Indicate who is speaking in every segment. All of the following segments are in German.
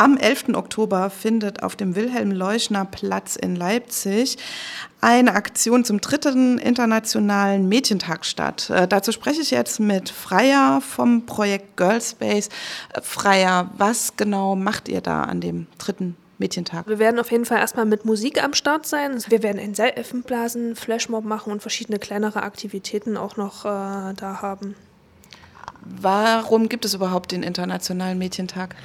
Speaker 1: Am 11. Oktober findet auf dem Wilhelm-Leuschner-Platz in Leipzig eine Aktion zum dritten internationalen Mädchentag statt. Äh, dazu spreche ich jetzt mit Freya vom Projekt Girlspace. Äh, Freya, was genau macht ihr da an dem dritten Mädchentag?
Speaker 2: Wir werden auf jeden Fall erstmal mit Musik am Start sein. Wir werden einen Seifenblasen, Flashmob machen und verschiedene kleinere Aktivitäten auch noch äh, da haben.
Speaker 1: Warum gibt es überhaupt den Internationalen Mädchentag?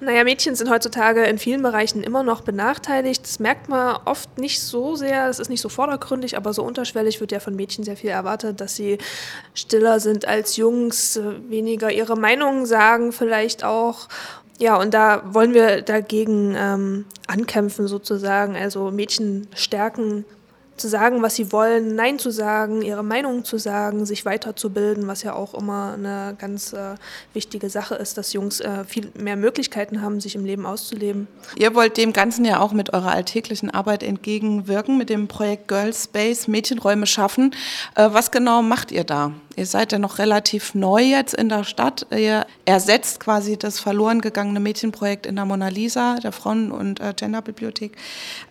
Speaker 2: Naja, Mädchen sind heutzutage in vielen Bereichen immer noch benachteiligt. Das merkt man oft nicht so sehr, das ist nicht so vordergründig, aber so unterschwellig wird ja von Mädchen sehr viel erwartet, dass sie stiller sind als Jungs, weniger ihre Meinung sagen vielleicht auch. Ja, und da wollen wir dagegen ähm, ankämpfen sozusagen, also Mädchen stärken zu sagen, was sie wollen, Nein zu sagen, ihre Meinung zu sagen, sich weiterzubilden, was ja auch immer eine ganz äh, wichtige Sache ist, dass Jungs äh, viel mehr Möglichkeiten haben, sich im Leben auszuleben.
Speaker 1: Ihr wollt dem Ganzen ja auch mit eurer alltäglichen Arbeit entgegenwirken, mit dem Projekt Girls Space Mädchenräume schaffen. Äh, was genau macht ihr da? Ihr seid ja noch relativ neu jetzt in der Stadt. Ihr ersetzt quasi das verloren gegangene Mädchenprojekt in der Mona Lisa, der Frauen- und äh, Genderbibliothek.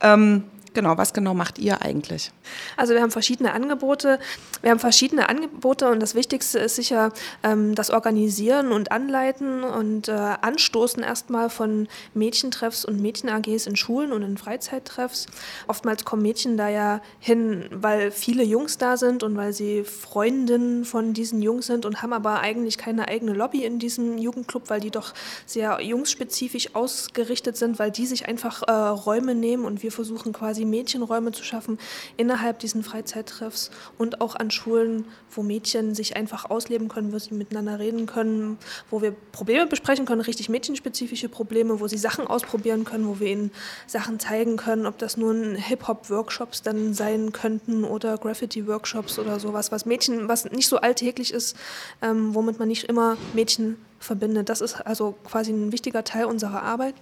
Speaker 1: Ähm, Genau, was genau macht ihr eigentlich?
Speaker 2: Also wir haben verschiedene Angebote. Wir haben verschiedene Angebote und das Wichtigste ist sicher ähm, das Organisieren und Anleiten und äh, Anstoßen erstmal von Mädchentreffs und Mädchen-AGs in Schulen und in Freizeittreffs. Oftmals kommen Mädchen da ja hin, weil viele Jungs da sind und weil sie Freundinnen von diesen Jungs sind und haben aber eigentlich keine eigene Lobby in diesem Jugendclub, weil die doch sehr jungsspezifisch ausgerichtet sind, weil die sich einfach äh, Räume nehmen und wir versuchen quasi Mädchenräume zu schaffen innerhalb diesen Freizeittreffs und auch an Schulen, wo Mädchen sich einfach ausleben können, wo sie miteinander reden können, wo wir Probleme besprechen können, richtig mädchenspezifische Probleme, wo sie Sachen ausprobieren können, wo wir ihnen Sachen zeigen können, ob das nun Hip-Hop-Workshops dann sein könnten oder Graffiti-Workshops oder sowas, was Mädchen, was nicht so alltäglich ist, ähm, womit man nicht immer Mädchen verbindet. Das ist also quasi ein wichtiger Teil unserer Arbeit.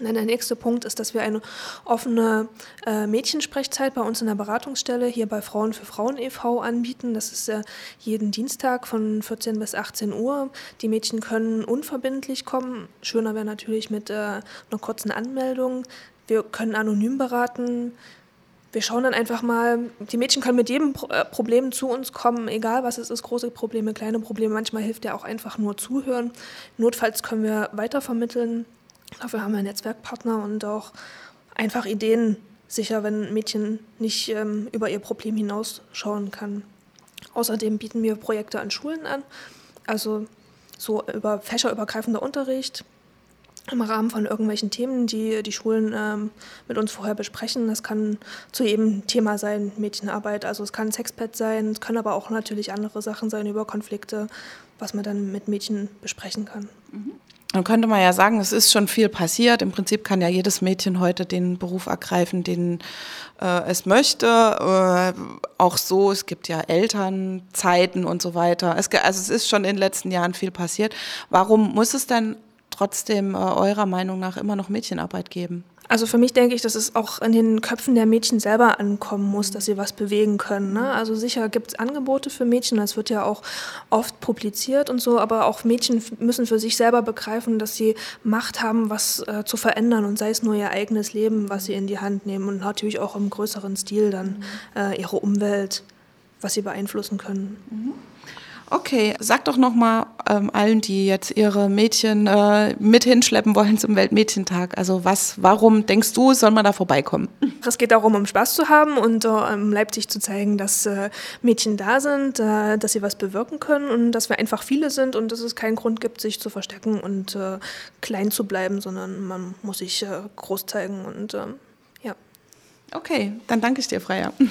Speaker 2: Dann der nächste Punkt ist, dass wir eine offene äh, Mädchensprechzeit bei uns in der Beratungsstelle hier bei Frauen für Frauen e.V. anbieten. Das ist äh, jeden Dienstag von 14 bis 18 Uhr. Die Mädchen können unverbindlich kommen. Schöner wäre natürlich mit äh, einer kurzen Anmeldung. Wir können anonym beraten. Wir schauen dann einfach mal, die Mädchen können mit jedem äh, Problem zu uns kommen, egal was es ist, große Probleme, kleine Probleme. Manchmal hilft ja auch einfach nur zuhören. Notfalls können wir weitervermitteln. Dafür haben wir Netzwerkpartner und auch einfach Ideen sicher, wenn ein Mädchen nicht ähm, über ihr Problem hinausschauen kann. Außerdem bieten wir Projekte an Schulen an, also so über fächerübergreifender Unterricht im Rahmen von irgendwelchen Themen, die die Schulen ähm, mit uns vorher besprechen. Das kann zu jedem Thema sein, Mädchenarbeit. Also es kann Sexpad sein, es können aber auch natürlich andere Sachen sein über Konflikte, was man dann mit Mädchen besprechen kann.
Speaker 1: Mhm. Dann könnte man ja sagen, es ist schon viel passiert. Im Prinzip kann ja jedes Mädchen heute den Beruf ergreifen, den äh, es möchte. Äh, auch so, es gibt ja Elternzeiten und so weiter. Es, also es ist schon in den letzten Jahren viel passiert. Warum muss es denn trotzdem äh, eurer Meinung nach immer noch Mädchenarbeit geben?
Speaker 2: Also für mich denke ich, dass es auch in den Köpfen der Mädchen selber ankommen muss, dass sie was bewegen können. Ne? Also sicher gibt es Angebote für Mädchen, das wird ja auch oft publiziert und so, aber auch Mädchen müssen für sich selber begreifen, dass sie Macht haben, was äh, zu verändern und sei es nur ihr eigenes Leben, was sie in die Hand nehmen und natürlich auch im größeren Stil dann äh, ihre Umwelt, was sie beeinflussen können.
Speaker 1: Mhm. Okay, sag doch noch mal ähm, allen, die jetzt ihre Mädchen äh, mit hinschleppen wollen zum Weltmädchentag. Also was, warum denkst du, soll man da vorbeikommen?
Speaker 2: Es geht darum, um Spaß zu haben und äh, in Leipzig zu zeigen, dass äh, Mädchen da sind, äh, dass sie was bewirken können und dass wir einfach viele sind und dass es keinen Grund gibt, sich zu verstecken und äh, klein zu bleiben, sondern man muss sich äh, groß zeigen und ähm, ja.
Speaker 1: Okay, dann danke ich dir, Freya.